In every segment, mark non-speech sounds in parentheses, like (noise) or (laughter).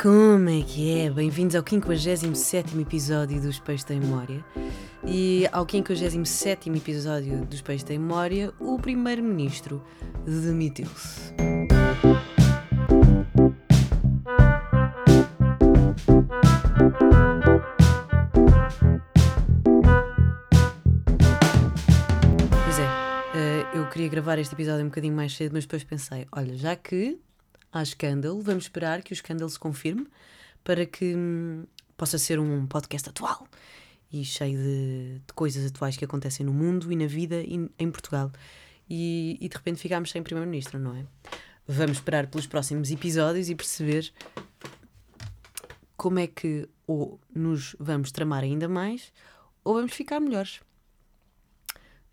Como é que é? Bem-vindos ao 57 episódio dos Peixes da Memória. E ao 57 episódio dos Peixes da Memória, o Primeiro-Ministro demitiu-se. Pois é, eh, eu queria gravar este episódio um bocadinho mais cedo, mas depois pensei: olha, já que há escândalo, vamos esperar que o escândalo se confirme para que hum, possa ser um podcast atual e cheio de, de, coisas atuais que acontecem no mundo e na vida e em Portugal. E, e de repente ficámos sem Primeiro-Ministro, não é? Vamos esperar pelos próximos episódios e perceber como é que ou nos vamos tramar ainda mais ou vamos ficar melhores.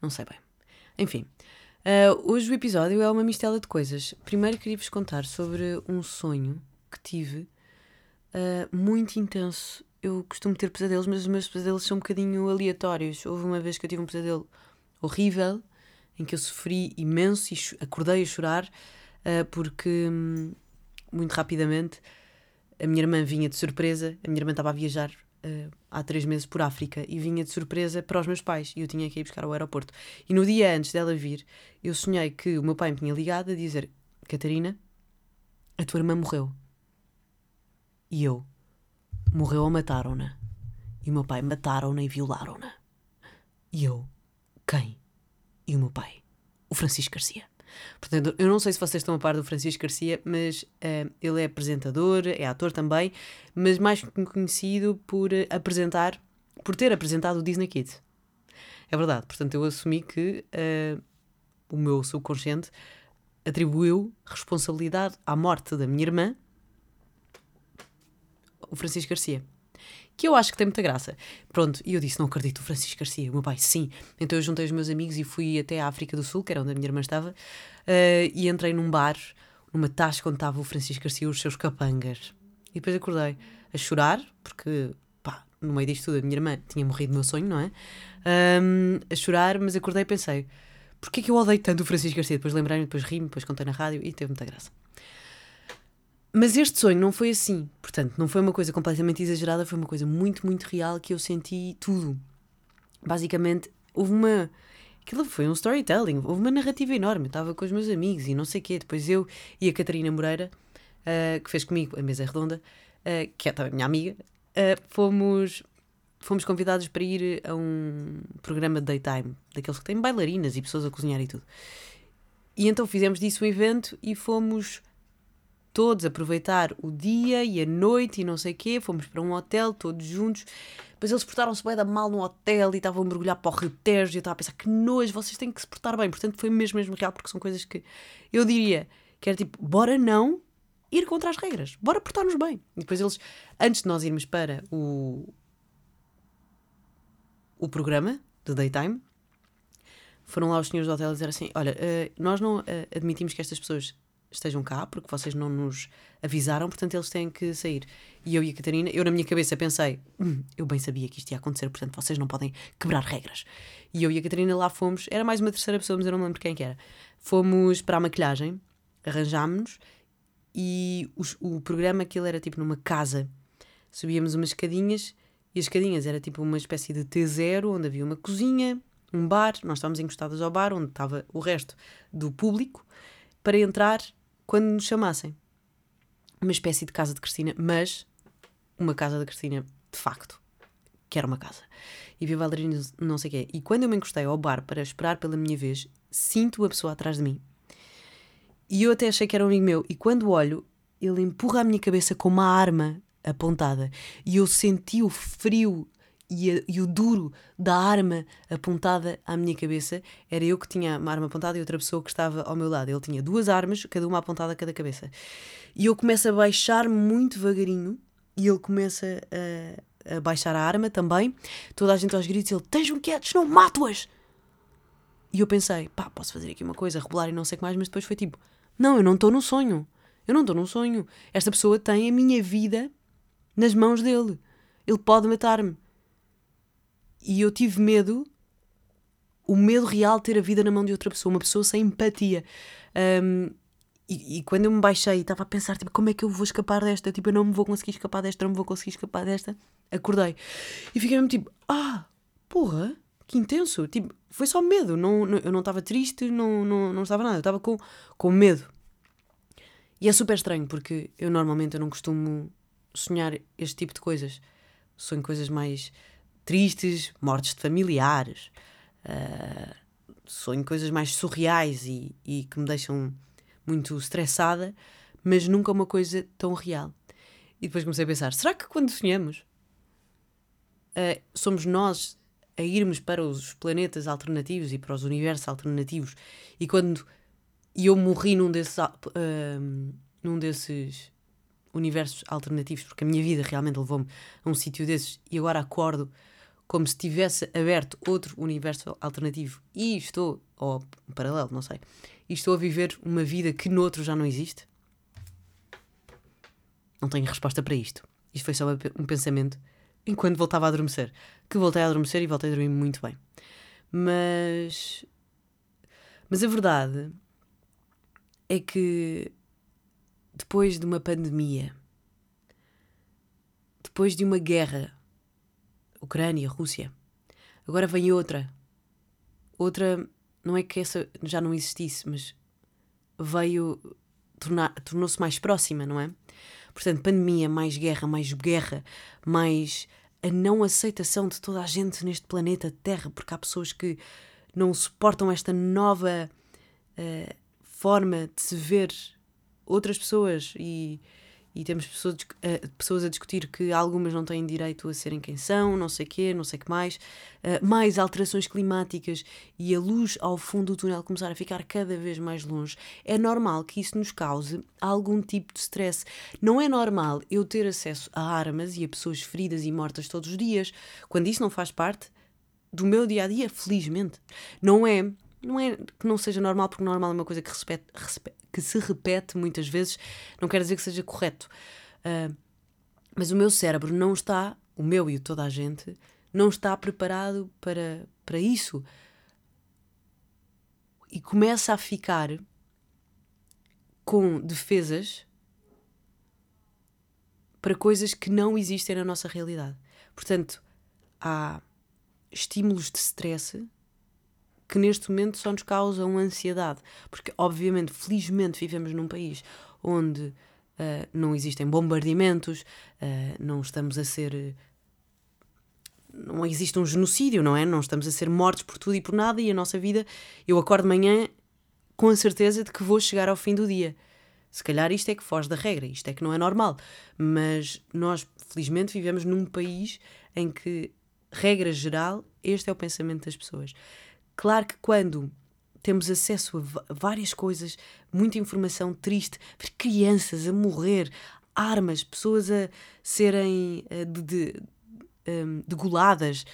Não sei bem. Enfim, Uh, hoje o episódio é uma mistela de coisas. Primeiro queria-vos contar sobre um sonho que tive uh, muito intenso. Eu costumo ter pesadelos, mas os meus pesadelos são um bocadinho aleatórios. Houve uma vez que eu tive um pesadelo horrível, em que eu sofri imenso e acordei a chorar, uh, porque um, muito rapidamente a minha irmã vinha de surpresa, a minha irmã estava a viajar há três meses por África e vinha de surpresa para os meus pais e eu tinha que ir buscar ao aeroporto. E no dia antes dela vir, eu sonhei que o meu pai me tinha ligado a dizer: Catarina, a tua irmã morreu. E eu: morreu ou mataram-na? E o meu pai: mataram-na e violaram-na. E eu: quem? E o meu pai: o Francisco Garcia. Portanto, eu não sei se vocês estão a par do Francisco Garcia, mas uh, ele é apresentador, é ator também, mas mais conhecido por apresentar, por ter apresentado o Disney Kids. É verdade, portanto, eu assumi que uh, o meu subconsciente atribuiu responsabilidade à morte da minha irmã, o Francisco Garcia que eu acho que tem muita graça. Pronto, e eu disse: Não acredito, o Francisco Garcia, o meu pai, sim. Então eu juntei os meus amigos e fui até a África do Sul, que era onde a minha irmã estava, uh, e entrei num bar, numa tasca onde estava o Francisco Garcia e os seus capangas. E depois acordei a chorar, porque, pá, no meio disto tudo, a minha irmã tinha morrido no meu sonho, não é? Um, a chorar, mas acordei e pensei: Porquê que eu odeio tanto o Francisco Garcia? Depois lembrei-me, depois ri-me, depois contei na rádio e teve muita graça. Mas este sonho não foi assim. Portanto, não foi uma coisa completamente exagerada, foi uma coisa muito, muito real que eu senti tudo. Basicamente, houve uma. Aquilo foi um storytelling, houve uma narrativa enorme. Eu estava com os meus amigos e não sei o quê. Depois eu e a Catarina Moreira, uh, que fez comigo a mesa redonda, uh, que é também minha amiga, uh, fomos, fomos convidados para ir a um programa de daytime, daqueles que têm bailarinas e pessoas a cozinhar e tudo. E então fizemos disso um evento e fomos todos aproveitar o dia e a noite e não sei o quê. Fomos para um hotel todos juntos. Depois eles portaram-se bem da mal no hotel e estavam a mergulhar para o Rio Tejo. E eu estava a pensar que nojo, vocês têm que se portar bem. Portanto, foi mesmo, mesmo real, porque são coisas que eu diria que era tipo, bora não ir contra as regras, bora portar-nos bem. E depois eles, antes de nós irmos para o, o programa de daytime, foram lá os senhores do hotel dizer assim: Olha, uh, nós não uh, admitimos que estas pessoas estejam cá, porque vocês não nos avisaram, portanto eles têm que sair. E eu e a Catarina, eu na minha cabeça pensei, hum, eu bem sabia que isto ia acontecer, portanto vocês não podem quebrar regras. E eu e a Catarina lá fomos, era mais uma terceira pessoa, mas eu não me lembro quem que era. Fomos para a maquilhagem, arranjámos-nos e o, o programa aquilo era tipo numa casa. Subíamos umas escadinhas e as escadinhas era tipo uma espécie de T0, onde havia uma cozinha, um bar, nós estávamos encostadas ao bar, onde estava o resto do público, para entrar quando nos chamassem. Uma espécie de casa de Cristina, mas uma casa da Cristina de facto, que era uma casa. E vi bailarinos, não sei o quê. E quando eu me encostei ao bar para esperar pela minha vez, sinto a pessoa atrás de mim. E eu até achei que era um amigo meu. E quando olho, ele empurra a minha cabeça com uma arma apontada. E eu senti o frio e, a, e, o duro da arma apontada à minha cabeça era eu que tinha uma arma apontada e outra pessoa que estava ao meu lado. Ele tinha duas armas, cada uma apontada a cada cabeça. E eu começo a baixar muito devagarinho e ele começa a, a baixar a arma também. Toda a gente aos gritos, ele: Estejam quietos, não mato-as! E eu pensei: pá, posso fazer aqui uma coisa, rebolar e não sei o que mais, mas depois foi tipo: não, eu não estou num sonho. Eu não estou num sonho. Esta pessoa tem a minha vida nas mãos dele. Ele pode matar-me e eu tive medo, o medo real de ter a vida na mão de outra pessoa, uma pessoa sem empatia. Um, e, e, quando eu me baixei estava a pensar, tipo, como é que eu vou escapar desta? Tipo, eu não me vou conseguir escapar desta, não me vou conseguir escapar desta. Acordei. E fiquei mesmo tipo, ah, porra, que intenso. Tipo, foi só medo. Não, não eu não estava triste, não, não, não estava nada. Eu estava com, com medo. E é super estranho, porque eu normalmente eu não costumo sonhar este tipo de coisas. Sonho coisas mais tristes, mortes de familiares. Uh, sonho coisas mais surreais e, e que me deixam muito estressada, mas nunca uma coisa tão real. E depois comecei a pensar: será que quando sonhamos uh, somos nós a irmos para os planetas alternativos e para os universos alternativos e quando e eu morri num desses, uh, num desses universos alternativos, porque a minha vida realmente levou-me a um sítio desses e agora acordo como se tivesse aberto outro universo alternativo e estou, ou um paralelo, não sei, e estou a viver uma vida que noutro já não existe? Não tenho resposta para isto. Isto foi só um pensamento enquanto voltava a adormecer. Que voltei a adormecer e voltei a dormir muito bem. Mas. Mas a verdade é que depois de uma pandemia, depois de uma guerra, Ucrânia, Rússia, agora vem outra. Outra não é que essa já não existisse, mas veio tornou-se mais próxima, não é? Portanto, pandemia, mais guerra, mais guerra, mais a não aceitação de toda a gente neste planeta Terra, porque há pessoas que não suportam esta nova uh, forma de se ver outras pessoas e e temos pessoas, uh, pessoas a discutir que algumas não têm direito a serem quem são, não sei quê, não sei que mais, uh, mais alterações climáticas e a luz ao fundo do túnel começar a ficar cada vez mais longe, é normal que isso nos cause algum tipo de stress. Não é normal eu ter acesso a armas e a pessoas feridas e mortas todos os dias, quando isso não faz parte do meu dia a dia, felizmente. Não é não é que não seja normal, porque normal é uma coisa que, respeite, que se repete muitas vezes, não quer dizer que seja correto. Uh, mas o meu cérebro não está, o meu e o toda a gente, não está preparado para, para isso. E começa a ficar com defesas para coisas que não existem na nossa realidade. Portanto, há estímulos de stress que neste momento só nos causam ansiedade. Porque, obviamente, felizmente vivemos num país onde uh, não existem bombardeamentos, uh, não estamos a ser. Não existe um genocídio, não é? Não estamos a ser mortos por tudo e por nada, e a nossa vida. Eu acordo de manhã com a certeza de que vou chegar ao fim do dia. Se calhar isto é que foge da regra, isto é que não é normal. Mas nós, felizmente, vivemos num país em que, regra geral, este é o pensamento das pessoas. Claro que quando temos acesso a várias coisas, muita informação triste, ver crianças a morrer, armas, pessoas a serem eh, de, de, um, degoladas,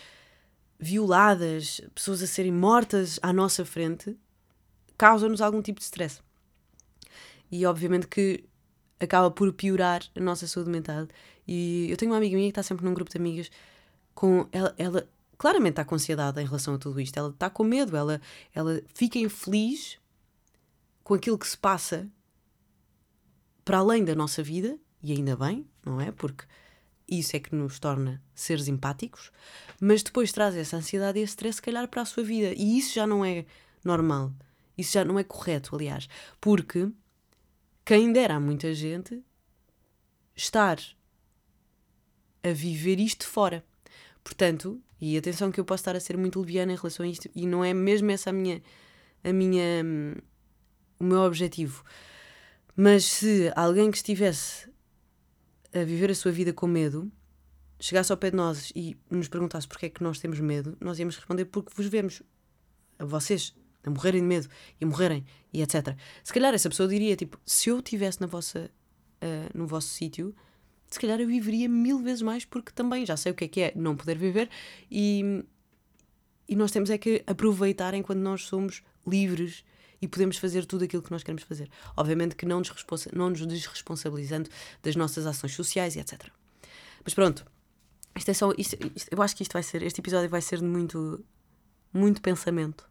violadas, pessoas a serem mortas à nossa frente, causa-nos algum tipo de stress. E obviamente que acaba por piorar a nossa saúde mental. E eu tenho uma amiga minha que está sempre num grupo de amigas com ela, ela claramente está com ansiedade em relação a tudo isto. Ela está com medo, ela, ela fica infeliz com aquilo que se passa para além da nossa vida, e ainda bem, não é? Porque isso é que nos torna seres empáticos, mas depois traz essa ansiedade e esse stress, se calhar, para a sua vida. E isso já não é normal. Isso já não é correto, aliás. Porque quem dera a muita gente estar a viver isto fora. Portanto, e atenção que eu posso estar a ser muito leviana em relação a isto e não é mesmo essa a minha a minha o meu objetivo. Mas se alguém que estivesse a viver a sua vida com medo chegasse ao pé de nós e nos perguntasse porque é que nós temos medo, nós íamos responder porque vos vemos a vocês a morrerem de medo e a morrerem e etc. Se calhar essa pessoa diria tipo, se eu estivesse na vossa uh, no vosso sítio, se calhar eu viveria mil vezes mais porque também já sei o que é que é não poder viver e, e nós temos é que aproveitar enquanto nós somos livres e podemos fazer tudo aquilo que nós queremos fazer. Obviamente que não nos, não nos desresponsabilizando das nossas ações sociais e etc. Mas pronto, isto é só. Isto, isto, eu acho que isto vai ser. Este episódio vai ser de muito, muito pensamento.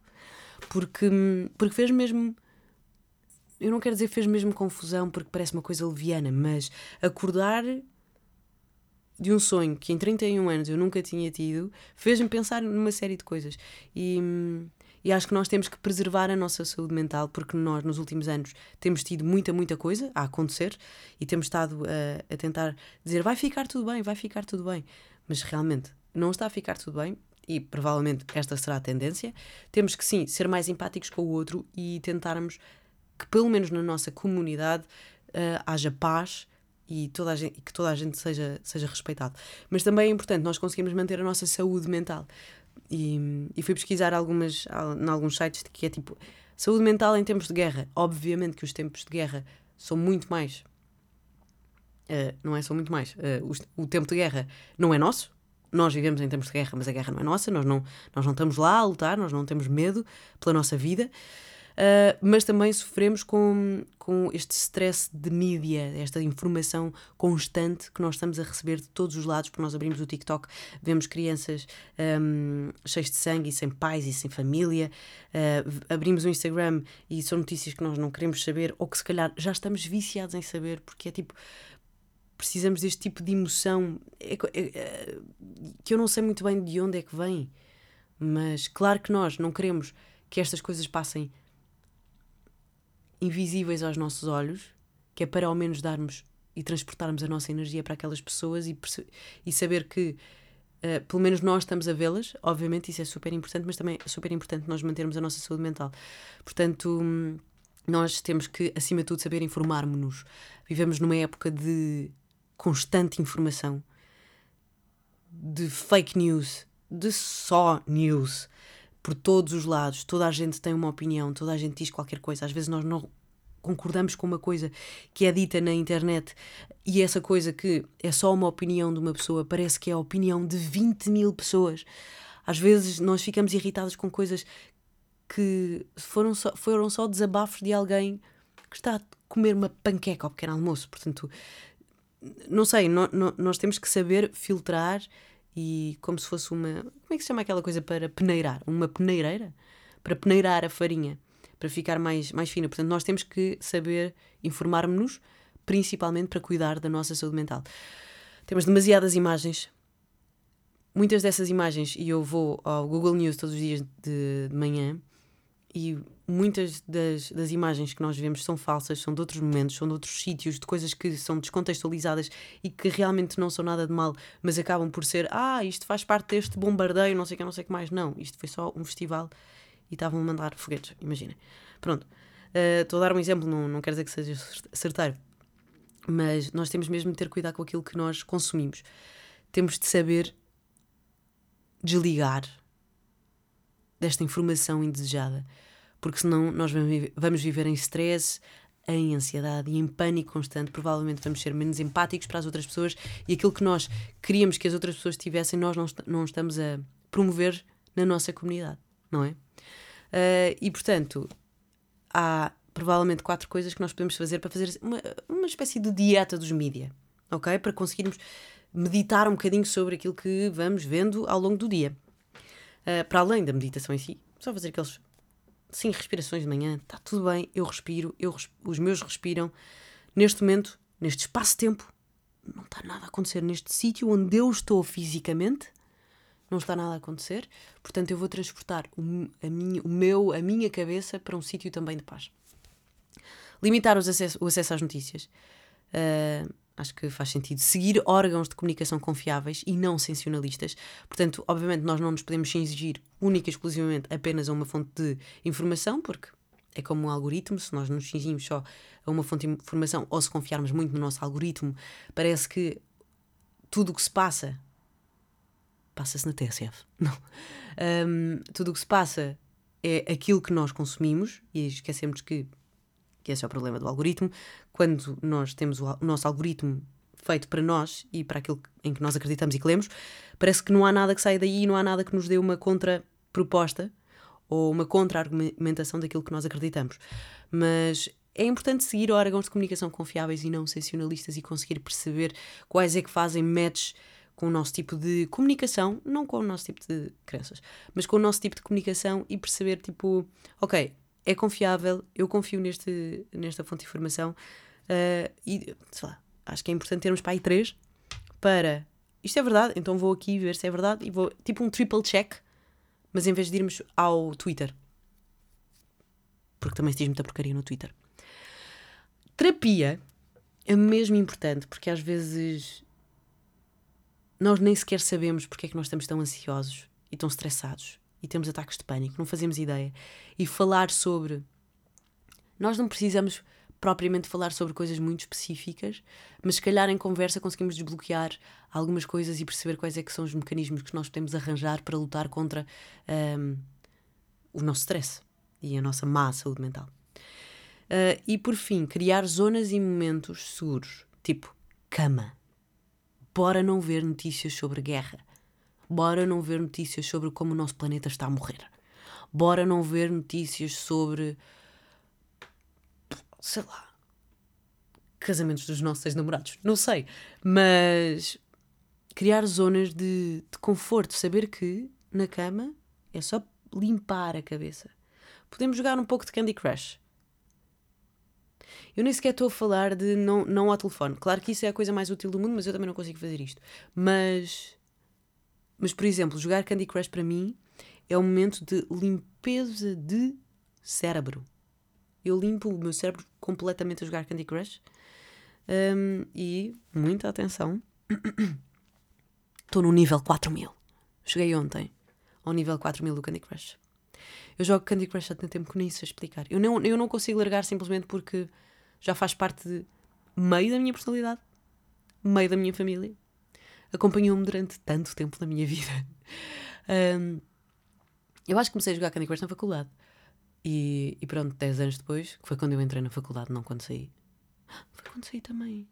Porque, porque fez mesmo eu não quero dizer fez mesmo confusão porque parece uma coisa leviana, mas acordar de um sonho que em 31 anos eu nunca tinha tido fez-me pensar numa série de coisas. E, e acho que nós temos que preservar a nossa saúde mental porque nós, nos últimos anos, temos tido muita, muita coisa a acontecer e temos estado a, a tentar dizer vai ficar tudo bem, vai ficar tudo bem. Mas realmente não está a ficar tudo bem e provavelmente esta será a tendência. Temos que sim ser mais empáticos com o outro e tentarmos que, pelo menos na nossa comunidade, uh, haja paz e, toda gente, que toda a gente seja, seja respeitado. Mas também é importante nós conseguirmos manter a nossa saúde mental. E, e fui pesquisar algumas, em alguns sites que é tipo saúde mental em tempos de guerra. Obviamente que os tempos de guerra são muito mais. Uh, não é só muito mais. Uh, o tempo de guerra não é nosso, nós vivemos em tempos de guerra, mas a guerra não é nossa, nós não, nós não estamos lá a lutar, nós não temos medo pela nossa vida. Uh, mas também sofremos com, com este stress de mídia, esta informação constante que nós estamos a receber de todos os lados, porque nós abrimos o TikTok, vemos crianças um, cheias de sangue e sem pais e sem família, uh, abrimos o Instagram e são notícias que nós não queremos saber, ou que se calhar já estamos viciados em saber, porque é tipo precisamos deste tipo de emoção. É, é, é, que eu não sei muito bem de onde é que vem, mas claro que nós não queremos que estas coisas passem invisíveis aos nossos olhos, que é para ao menos darmos e transportarmos a nossa energia para aquelas pessoas e, e saber que uh, pelo menos nós estamos a vê-las. Obviamente, isso é super importante, mas também é super importante nós mantermos a nossa saúde mental. Portanto, nós temos que, acima de tudo, saber informar-nos. Vivemos numa época de constante informação, de fake news, de só news por todos os lados, toda a gente tem uma opinião, toda a gente diz qualquer coisa. Às vezes nós não concordamos com uma coisa que é dita na internet e essa coisa que é só uma opinião de uma pessoa parece que é a opinião de 20 mil pessoas. Às vezes nós ficamos irritados com coisas que foram só, foram só desabafos de alguém que está a comer uma panqueca ao pequeno almoço. Portanto, não sei, no, no, nós temos que saber filtrar e como se fosse uma. Como é que se chama aquela coisa para peneirar? Uma peneireira? Para peneirar a farinha, para ficar mais, mais fina. Portanto, nós temos que saber informar-nos, principalmente para cuidar da nossa saúde mental. Temos demasiadas imagens. Muitas dessas imagens, e eu vou ao Google News todos os dias de, de manhã, e muitas das, das imagens que nós vemos são falsas, são de outros momentos, são de outros sítios, de coisas que são descontextualizadas e que realmente não são nada de mal, mas acabam por ser, ah, isto faz parte deste bombardeio, não sei o que, não sei o que mais. Não, isto foi só um festival e estavam a mandar foguetes, imaginem. Pronto, uh, estou a dar um exemplo, não, não quer dizer que seja certeiro, mas nós temos mesmo de ter cuidado com aquilo que nós consumimos. Temos de saber desligar desta informação indesejada, porque senão nós vamos viver em stress, em ansiedade e em pânico constante. Provavelmente vamos ser menos empáticos para as outras pessoas e aquilo que nós queríamos que as outras pessoas tivessem, nós não, não estamos a promover na nossa comunidade, não é? Uh, e portanto, há provavelmente quatro coisas que nós podemos fazer para fazer uma, uma espécie de dieta dos mídia, ok? Para conseguirmos meditar um bocadinho sobre aquilo que vamos vendo ao longo do dia. Uh, para além da meditação em si, só fazer aqueles cinco respirações de manhã, está tudo bem, eu respiro, eu os meus respiram. Neste momento, neste espaço-tempo, não está nada a acontecer. Neste sítio onde eu estou fisicamente, não está nada a acontecer. Portanto, eu vou transportar o, a, minha, o meu, a minha cabeça para um sítio também de paz. Limitar acesso, o acesso às notícias. Uh, Acho que faz sentido seguir órgãos de comunicação confiáveis e não sensacionalistas. Portanto, obviamente, nós não nos podemos exigir única e exclusivamente apenas a uma fonte de informação, porque é como um algoritmo, se nós nos cingimos só a uma fonte de informação ou se confiarmos muito no nosso algoritmo, parece que tudo o que se passa passa-se na TSF. (laughs) Não. Um, tudo o que se passa é aquilo que nós consumimos e esquecemos que que esse é o problema do algoritmo. Quando nós temos o, nosso algoritmo feito para nós e para aquilo em que nós acreditamos e que lemos, parece que não há nada que saia daí, não há nada que nos dê uma contra-proposta ou uma contra-argumentação daquilo que nós acreditamos. Mas é importante seguir órgãos de comunicação confiáveis e não sensacionalistas e conseguir perceber quais é que fazem match com o nosso tipo de comunicação, não com o nosso tipo de crenças, mas com o nosso tipo de comunicação e perceber, tipo, ok, é confiável, eu confio neste, nesta fonte de informação uh, e sei lá, acho que é importante termos para aí três para isto é verdade, então vou aqui ver se é verdade e vou tipo um triple check, mas em vez de irmos ao Twitter, porque também se diz muita porcaria no Twitter. Terapia é mesmo importante porque às vezes nós nem sequer sabemos porque é que nós estamos tão ansiosos e tão estressados e temos ataques de pânico, não fazemos ideia. E falar sobre. Nós não precisamos propriamente falar sobre coisas muito específicas, mas se calhar em conversa conseguimos desbloquear algumas coisas e perceber quais é que são os mecanismos que nós podemos arranjar para lutar contra um, o nosso stress e a nossa má saúde mental. Uh, e por fim, criar zonas e momentos seguros, tipo cama. Bora não ver notícias sobre guerra. Bora não ver notícias sobre como o nosso planeta está a morrer. Bora não ver notícias sobre sei lá, casamentos dos nossos ex-namorados. Não sei. Mas criar zonas de, de conforto, saber que na cama é só limpar a cabeça. Podemos jogar um pouco de Candy Crush. Eu nem sequer estou a falar de não, não ao telefone. Claro que isso é a coisa mais útil do mundo, mas eu também não consigo fazer isto. Mas, mas por exemplo, jogar Candy Crush para mim é um momento de limpeza de cérebro. Eu limpo o meu cérebro completamente a jogar Candy Crush. Um, e, muita atenção, estou no nível 4000. Cheguei ontem ao nível 4000 do Candy Crush. Eu jogo Candy Crush há tanto tempo que nem a explicar. Eu não, eu não consigo largar simplesmente porque já faz parte de meio da minha personalidade, meio da minha família. Acompanhou-me durante tanto tempo na minha (laughs) vida. Um, eu acho que comecei a jogar Candy Crush na faculdade. E, e pronto, 10 anos depois, que foi quando eu entrei na faculdade, não quando saí. (gasps) Foi quando saí também.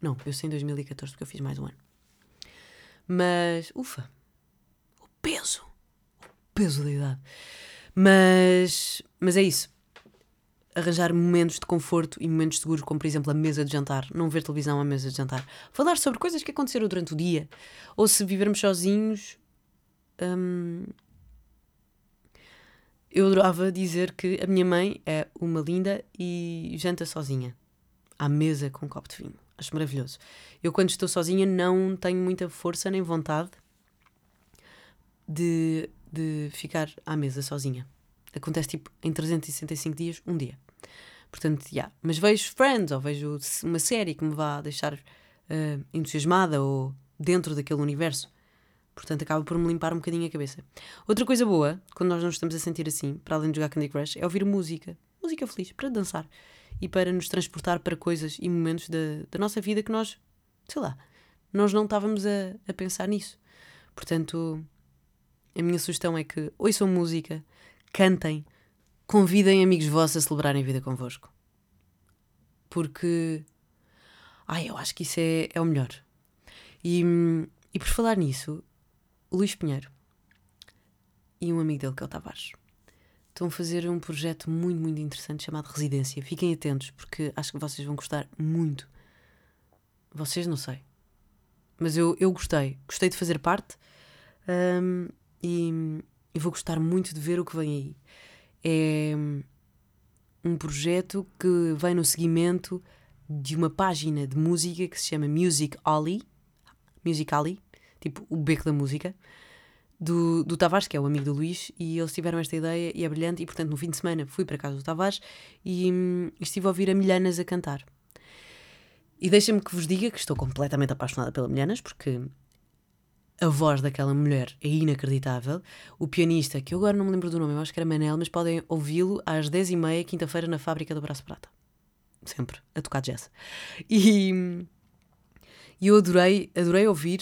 Não, eu saí em 2014 porque eu fiz mais um ano. Mas, ufa, o peso, o peso da idade. Mas, mas é isso. Arranjar momentos de conforto e momentos seguros, como por exemplo a mesa de jantar, não ver televisão à mesa de jantar. Falar sobre coisas que aconteceram durante o dia. Ou se vivermos sozinhos, hum, eu adorava dizer que a minha mãe é uma linda e janta sozinha, à mesa com um copo de vinho. Acho maravilhoso. Eu, quando estou sozinha, não tenho muita força nem vontade de, de ficar à mesa sozinha. Acontece tipo em 365 dias, um dia. Portanto, já. Yeah. Mas vejo Friends ou vejo uma série que me vá deixar uh, entusiasmada ou dentro daquele universo. Portanto, acaba por me limpar um bocadinho a cabeça. Outra coisa boa, quando nós nos estamos a sentir assim, para além de jogar Candy Crush, é ouvir música. Música feliz, para dançar. E para nos transportar para coisas e momentos da, da nossa vida que nós, sei lá, nós não estávamos a, a pensar nisso. Portanto, a minha sugestão é que ouçam música, cantem, convidem amigos vossos a celebrarem a vida convosco. Porque, ai, eu acho que isso é, é o melhor. E, e por falar nisso, Luís Pinheiro e um amigo dele, que é o Tavares, estão a fazer um projeto muito, muito interessante chamado Residência. Fiquem atentos, porque acho que vocês vão gostar muito. Vocês não sei. Mas eu, eu gostei. Gostei de fazer parte um, e, e vou gostar muito de ver o que vem aí. É um projeto que vem no seguimento de uma página de música que se chama Music Ollie. Music Alley tipo o beco da música, do, do Tavares, que é o amigo do Luís, e eles tiveram esta ideia e é brilhante. E portanto, no fim de semana fui para casa do Tavares e, hum, estive a ouvir a Milhanas a cantar. E deixem-me que vos diga que estou completamente apaixonada pela Milhanas, porque a voz daquela mulher é inacreditável. O pianista, que eu agora não me lembro do nome, eu acho que era Manel, mas podem ouvi-lo às 10h30, quinta-feira, na fábrica do Braço Prata. Sempre, a tocar jazz. E, e eu adorei, adorei ouvir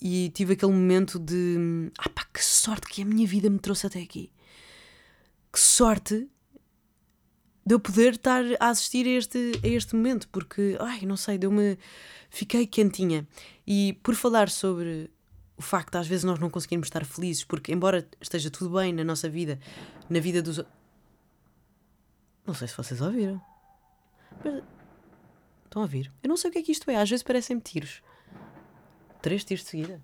e tive aquele momento de ah pá, que sorte que a minha vida me trouxe até aqui. Que sorte de eu poder estar a assistir a este, a este momento, porque, ai, não sei, deu-me. Fiquei quentinha. E por falar sobre o facto de às vezes nós não conseguirmos estar felizes, porque, embora esteja tudo bem na nossa vida, na vida dos. Não sei se vocês ouviram. Mas. Estão a ouvir? Eu não sei o que é que isto é, às vezes parecem tiros. Três tiros de seguida.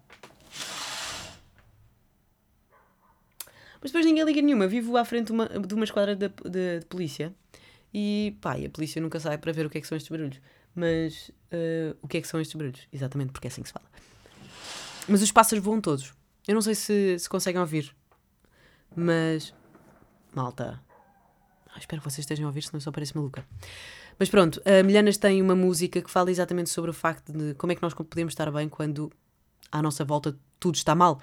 Mas Mas depois ninguém liga nenhuma. Vivo à frente de uma, de uma esquadra de, de, de polícia e pá, e a polícia nunca sai para ver o que é que são estes barulhos. Mas uh, o que é que são estes barulhos? Exatamente porque é assim que se fala. Mas os pássaros voam todos. Eu não sei se, se conseguem ouvir. Mas. Malta. Ah, espero que vocês estejam a ouvir, senão só parece maluca. Mas pronto, a Milhanas tem uma música que fala exatamente sobre o facto de como é que nós podemos estar bem quando à nossa volta tudo está mal.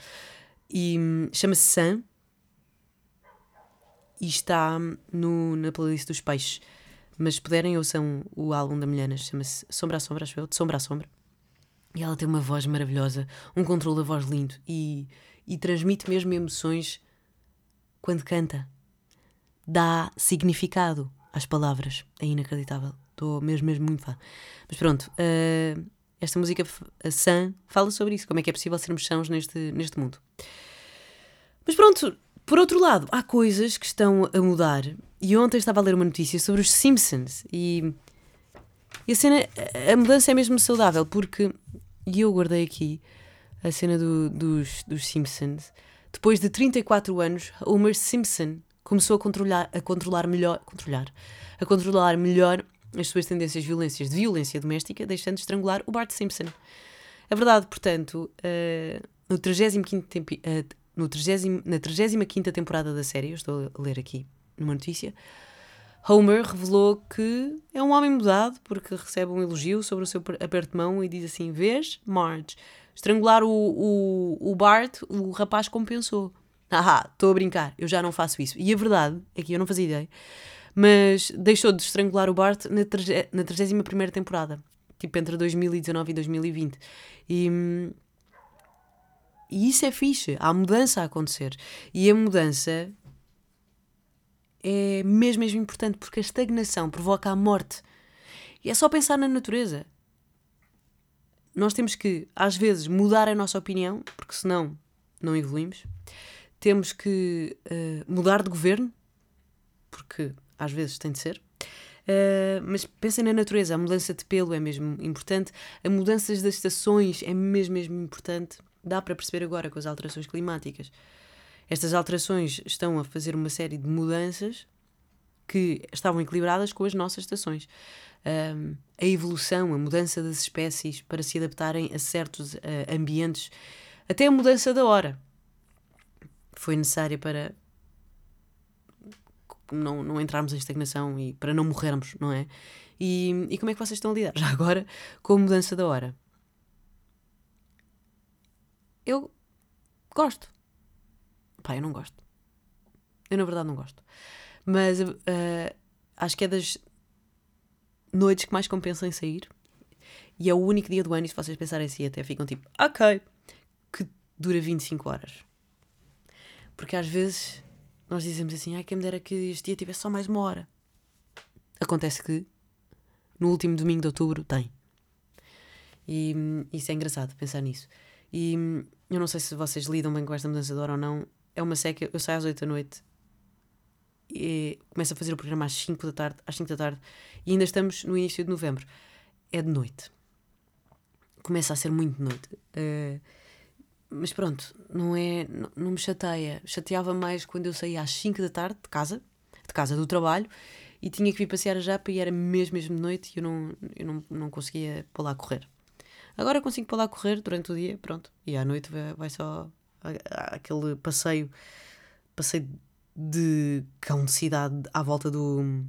E hum, chama-se Sam e está no, na playlist dos peixes. Mas se puderem, ouçam o álbum da Milhanas, chama-se Sombra a Sombra, acho eu, de Sombra a Sombra. E ela tem uma voz maravilhosa, um controle da voz lindo e, e transmite mesmo emoções quando canta. Dá significado às palavras. É inacreditável. Estou mesmo, mesmo muito fã. Mas pronto, uh, esta música, a Sam, fala sobre isso. Como é que é possível sermos sãos neste, neste mundo. Mas pronto, por outro lado, há coisas que estão a mudar. E ontem estava a ler uma notícia sobre os Simpsons e, e a cena, a mudança é mesmo saudável porque, e eu guardei aqui a cena do, dos, dos Simpsons, depois de 34 anos, Homer Simpson começou a controlar, a controlar melhor, controlar, a controlar melhor as suas tendências violências de violência doméstica, deixando de estrangular o Bart Simpson. É verdade, portanto, uh, no 35 tempo, uh, no 30, na 35 temporada da série, eu estou a ler aqui numa notícia, Homer revelou que é um homem mudado porque recebe um elogio sobre o seu aperto de mão e diz assim: Vês, Marge, estrangular o, o, o Bart, o rapaz compensou. Ah, estou a brincar, eu já não faço isso. E a verdade é que eu não fazia ideia, mas deixou de estrangular o Bart na, na 31 temporada, tipo entre 2019 e 2020. E e isso é fixe, há mudança a acontecer. E a mudança é mesmo, mesmo importante porque a estagnação provoca a morte. E é só pensar na natureza. Nós temos que, às vezes, mudar a nossa opinião, porque senão não evoluímos. Temos que uh, mudar de governo, porque às vezes tem de ser. Uh, mas pensem na natureza, a mudança de pelo é mesmo importante, a mudança das estações é mesmo, mesmo importante dá para perceber agora com as alterações climáticas. Estas alterações estão a fazer uma série de mudanças que estavam equilibradas com as nossas estações. Um, a evolução, a mudança das espécies para se adaptarem a certos uh, ambientes, até a mudança da hora foi necessária para não, não entrarmos em estagnação e para não morrermos, não é? E, e como é que vocês estão a lidar (laughs) já agora com a mudança da hora? Eu gosto. Pá, eu não gosto. Eu na verdade não gosto. Mas uh, acho que é das noites que mais compensam em sair. E é o único dia do ano, e se vocês pensarem assim, até ficam tipo, ok, que dura 25 horas. Porque às vezes nós dizemos assim, ai, quem me dera que este dia tivesse só mais uma hora. Acontece que no último domingo de outubro tem. E hum, isso é engraçado pensar nisso. E eu não sei se vocês lidam bem com esta mudança de hora ou não. É uma seca, eu saio às 8 da noite e começo a fazer o programa às 5 da tarde, às 5 da tarde, e ainda estamos no início de novembro. É de noite. Começa a ser muito de noite. Uh, mas pronto, não é. Não, não, me chateia. Chateava mais quando eu saía às 5 da tarde de casa, de casa do trabalho, e tinha que vir passear a Japa e era mesmo, mesmo de noite e eu não, eu não, não conseguia pôr lá a correr. Agora consigo para lá correr durante o dia, pronto. E à noite vai, vai só aquele passeio, passeio de cão de cidade à volta do,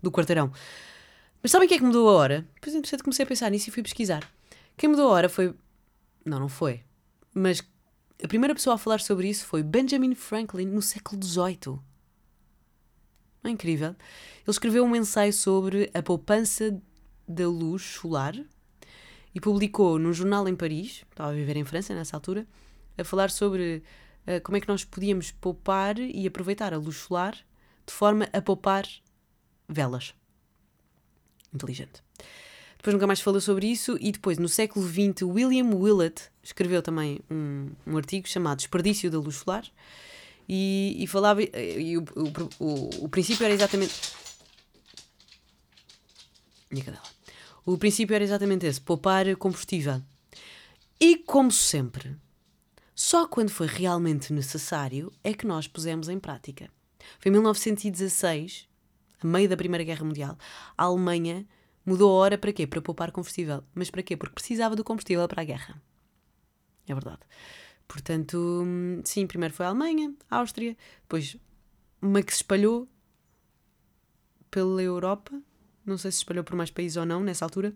do quarteirão. Mas sabem o que é que mudou a hora? Depois, entretanto, comecei a pensar nisso e fui pesquisar. Quem mudou a hora foi. Não, não foi. Mas a primeira pessoa a falar sobre isso foi Benjamin Franklin no século XVIII. Não é incrível? Ele escreveu um ensaio sobre a poupança da luz solar e publicou num jornal em Paris, estava a viver em França nessa altura, a falar sobre uh, como é que nós podíamos poupar e aproveitar a luz solar de forma a poupar velas. Inteligente. Depois nunca mais falou sobre isso e depois, no século XX, William Willett escreveu também um, um artigo chamado Desperdício da Luz Solar e, e falava, e o, o, o, o princípio era exatamente... Minha cadela. O princípio era exatamente esse: poupar combustível. E como sempre, Só quando foi realmente necessário é que nós pusemos em prática. Foi em 1916, a meio da Primeira Guerra Mundial, a Alemanha mudou a hora para quê? Para poupar combustível. Mas para quê? Porque precisava do combustível para a guerra. É verdade. Portanto, sim, primeiro foi a Alemanha, a Áustria, depois uma que se espalhou pela Europa, não sei se espalhou por mais países ou não nessa altura,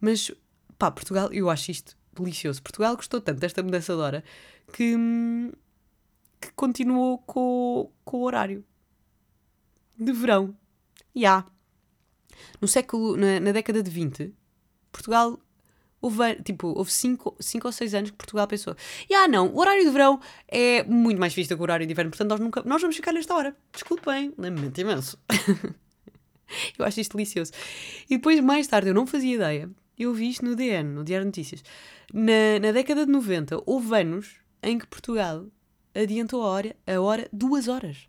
mas pá, Portugal, eu acho isto delicioso. Portugal gostou tanto desta mudança de hora que, que continuou com, com o horário de verão. E há. No século, na, na década de 20, Portugal houve, tipo, houve 5 ou 6 anos que Portugal pensou: e ah, não, o horário de verão é muito mais visto que o horário de inverno, portanto nós, nunca, nós vamos ficar nesta hora. Desculpem, lamento imenso. (laughs) (laughs) eu acho isto delicioso. E depois, mais tarde, eu não fazia ideia, eu vi isto no DN, no Diário de Notícias. Na, na década de 90, houve anos em que Portugal adiantou a hora, a hora duas horas.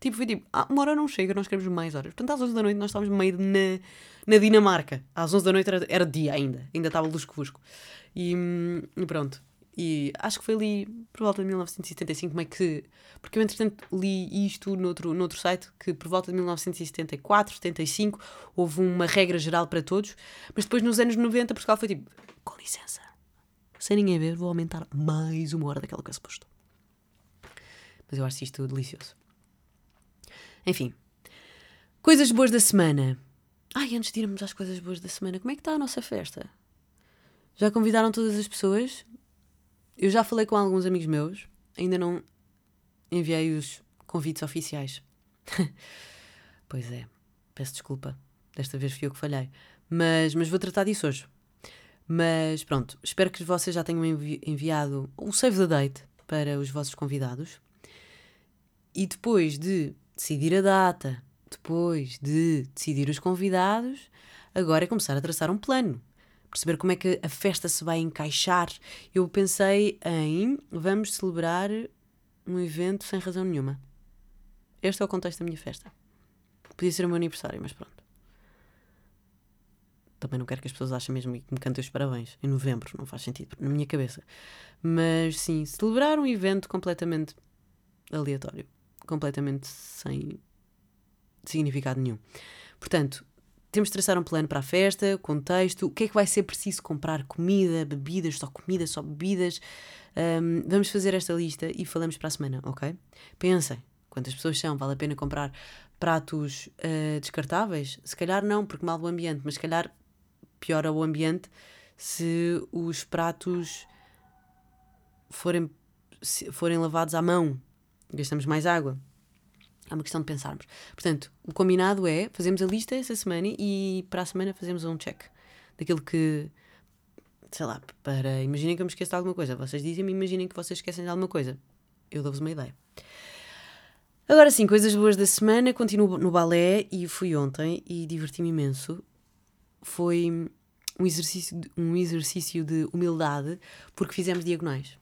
Tipo, foi tipo, ah, uma hora não chega, nós queremos mais horas. Portanto, às 11 da noite nós estávamos meio na, na Dinamarca. Às 11 da noite era, era dia ainda, ainda estava lusco-fusco. E, e pronto. E acho que foi ali por volta de 1975, meio que. Porque eu, entretanto, li isto noutro, noutro site, que por volta de 1974, 75, houve uma regra geral para todos, mas depois nos anos 90 Portugal foi tipo: com licença, sem ninguém ver, vou aumentar mais uma hora daquela que é suposto. Mas eu acho isto delicioso. Enfim, coisas boas da semana. Ai, antes de irmos às coisas boas da semana, como é que está a nossa festa? Já convidaram todas as pessoas? Eu já falei com alguns amigos meus, ainda não enviei os convites oficiais. (laughs) pois é, peço desculpa. Desta vez fui eu que falhei. Mas, mas vou tratar disso hoje. Mas pronto, espero que vocês já tenham envi enviado o save the date para os vossos convidados. E depois de decidir a data, depois de decidir os convidados, agora é começar a traçar um plano perceber como é que a festa se vai encaixar. Eu pensei em vamos celebrar um evento sem razão nenhuma. Este é o contexto da minha festa. Podia ser o meu aniversário, mas pronto. Também não quero que as pessoas achem mesmo que me cantem os parabéns em novembro, não faz sentido na minha cabeça. Mas sim, celebrar um evento completamente aleatório, completamente sem significado nenhum. Portanto, temos de traçar um plano para a festa, contexto, o que é que vai ser preciso comprar? Comida, bebidas, só comida, só bebidas. Um, vamos fazer esta lista e falamos para a semana, ok? Pensem, quantas pessoas são? Vale a pena comprar pratos uh, descartáveis? Se calhar não, porque mal o ambiente, mas se calhar piora o ambiente se os pratos forem, forem lavados à mão. Gastamos mais água. É uma questão de pensarmos. Portanto, o combinado é fazemos a lista essa semana e para a semana fazemos um check daquilo que. Sei lá, para. Imaginem que eu me esqueço de alguma coisa. Vocês dizem-me, imaginem que vocês esquecem de alguma coisa. Eu dou-vos uma ideia. Agora sim, coisas boas da semana. Continuo no balé e fui ontem e diverti-me imenso. Foi um exercício, um exercício de humildade porque fizemos diagonais.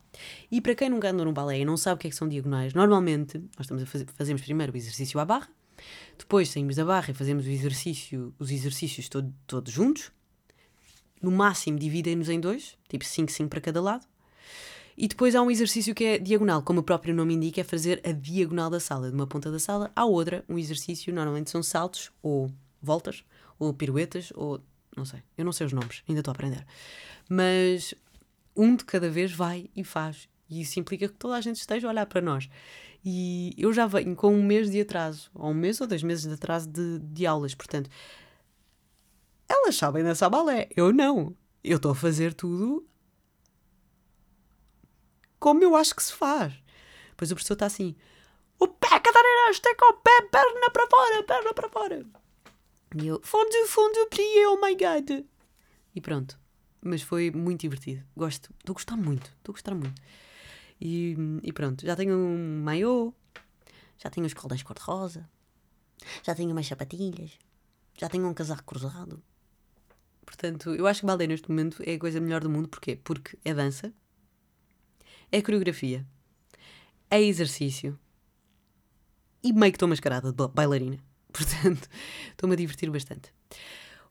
E para quem nunca andou num balé e não sabe o que é que são diagonais, normalmente nós estamos a fazemos primeiro o exercício à barra, depois saímos da barra e fazemos o exercício, os exercícios todo, todos juntos. No máximo dividem-nos em dois, tipo 5, 5 para cada lado. E depois há um exercício que é diagonal, como o próprio nome indica, é fazer a diagonal da sala, de uma ponta da sala à outra. Um exercício normalmente são saltos, ou voltas, ou piruetas, ou não sei, eu não sei os nomes, ainda estou a aprender. Mas um de cada vez vai e faz. E isso implica que toda a gente esteja a olhar para nós. E eu já venho com um mês de atraso, ou um mês ou dois meses de atraso de, de aulas, portanto, elas sabem dançar balé, eu não. Eu estou a fazer tudo como eu acho que se faz. Pois o professor está assim: o pé, Catarina, estica o pé, perna para fora, perna para fora. E eu, fundo, fundo, plié, oh my god. E pronto mas foi muito divertido. Gosto, estou a gostar muito, estou a gostar muito. E, e pronto, já tenho um maiô, já tenho os cordões cor-de-rosa, já tenho umas sapatilhas, já tenho um casaco cruzado. Portanto, eu acho que balé neste momento é a coisa melhor do mundo. Porquê? Porque é dança, é coreografia, é exercício e meio que estou mascarada de bailarina. (laughs) Portanto, estou-me a divertir bastante.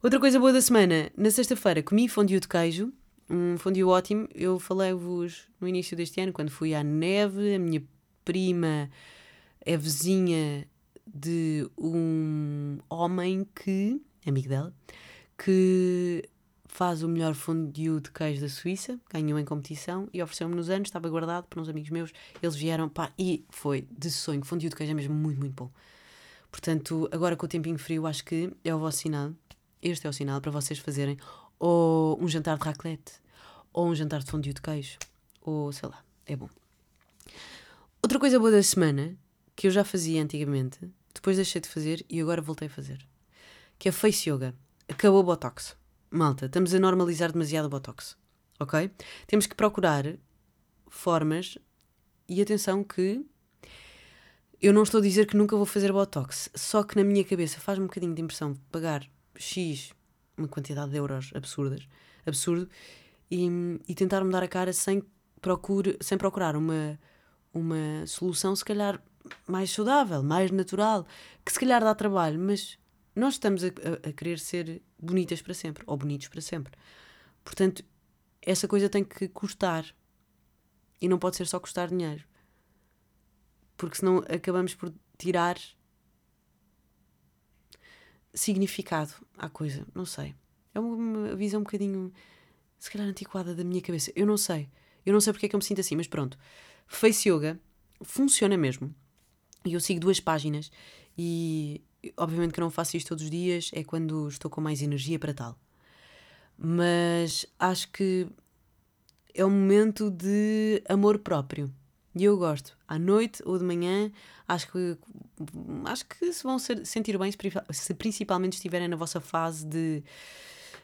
Outra coisa boa da semana, na sexta-feira comi fondue de queijo, um fondue ótimo. Eu falei-vos no início deste ano, quando fui à neve, a minha prima é vizinha de um homem que, amigo dela, que faz o melhor fondue de queijo da Suíça, ganhou em competição e ofereceu-me nos anos, estava guardado para uns amigos meus, eles vieram, pá, e foi de sonho, fondue de queijo é mesmo muito, muito bom. Portanto, agora com o tempinho frio, acho que é o vosso sinal, este é o sinal para vocês fazerem ou um jantar de raclette, ou um jantar de fondue de queijo, ou sei lá, é bom. Outra coisa boa da semana, que eu já fazia antigamente, depois deixei de fazer e agora voltei a fazer, que é face yoga. Acabou o botox. Malta, estamos a normalizar demasiado o botox, ok? Temos que procurar formas e atenção que eu não estou a dizer que nunca vou fazer botox, só que na minha cabeça faz um bocadinho de impressão pagar X, uma quantidade de euros absurdas, absurdo, e, e tentar mudar a cara sem, procure, sem procurar uma, uma solução, se calhar mais saudável, mais natural, que se calhar dá trabalho, mas nós estamos a, a, a, querer ser bonitas para sempre, ou bonitos para sempre. Portanto, essa coisa tem que custar. E não pode ser só custar dinheiro. Porque senão acabamos por tirar significado à coisa. Não sei. É uma visão um bocadinho, se calhar, antiquada da minha cabeça. Eu não sei. Eu não sei porque é que eu me sinto assim, mas pronto. Face Yoga funciona mesmo. E eu sigo duas páginas e obviamente que não faço isto todos os dias, é quando estou com mais energia para tal. Mas acho que é um momento de amor próprio. E eu gosto. À noite ou de manhã, acho que acho que se vão ser, sentir bem se principalmente estiverem na vossa fase de,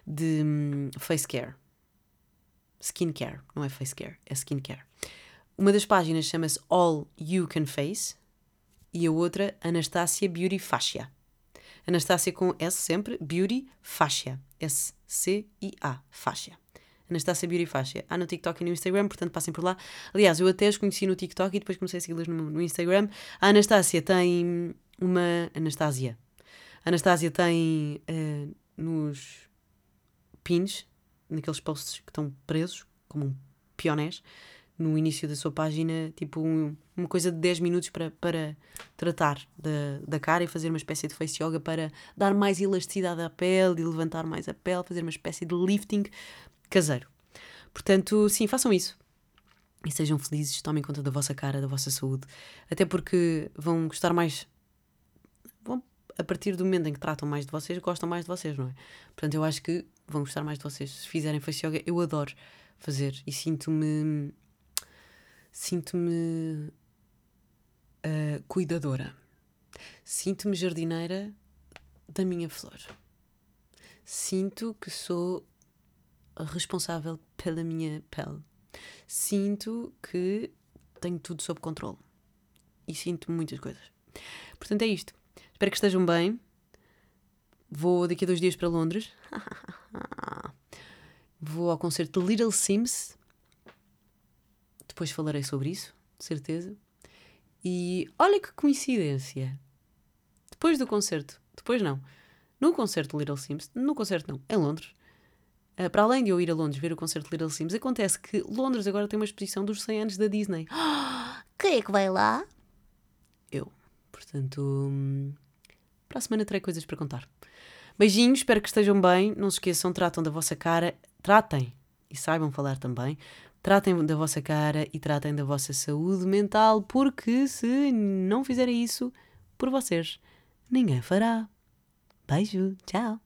de um, face care. Skin care, não é face care, é skin care. Uma das páginas chama-se All You Can Face e a outra Anastácia Beauty Fascia. Anastácia com S sempre, Beauty Fascia. S-C-I-A, Fascia. Anastácia Beauty. Há no TikTok e no Instagram, portanto passem por lá. Aliás, eu até as conheci no TikTok e depois comecei a segui-las no, no, Instagram. A Anastácia tem uma. Anastácia. A Anastácia tem uh, nos pins, naqueles posts que estão presos, como um pionés, no início da sua página, tipo um, uma coisa de 10 minutos para, para tratar da, da cara e fazer uma espécie de face yoga para dar mais elasticidade à pele e levantar mais a pele, fazer uma espécie de lifting caseiro. Portanto, sim, façam isso. E sejam felizes, tomem conta da vossa cara, da vossa saúde. Até porque vão gostar mais. Vão, a partir do momento em que tratam mais de vocês, gostam mais de vocês, não é? Portanto, eu acho que vão gostar mais de vocês se fizerem face yoga. Eu adoro fazer e sinto-me. Sinto-me. Uh, cuidadora. Sinto-me jardineira da minha flor. Sinto que sou responsável pela minha pele. Sinto que tenho tudo sob controle. E sinto muitas coisas. Portanto, é isto. Espero que estejam bem. Vou daqui a dois dias para Londres. (laughs) Vou ao concerto de Little Sims. Depois falarei sobre isso, de certeza. E olha que coincidência. Depois do concerto, depois não, no concerto Little Sims, no concerto não, em Londres, Uh, para além de eu ir a Londres ver o concerto de Little Sims, acontece que Londres agora tem uma exposição dos 100 anos da Disney. (gasps) Quem é que vai lá? Eu. Portanto, hum, para a semana terei coisas para contar. Beijinhos, espero que estejam bem. Não se esqueçam, tratam da vossa cara. Tratem e saibam falar também. Tratem da vossa cara e tratem da vossa saúde mental, porque se não fizerem isso por vocês, ninguém fará. Beijo, tchau.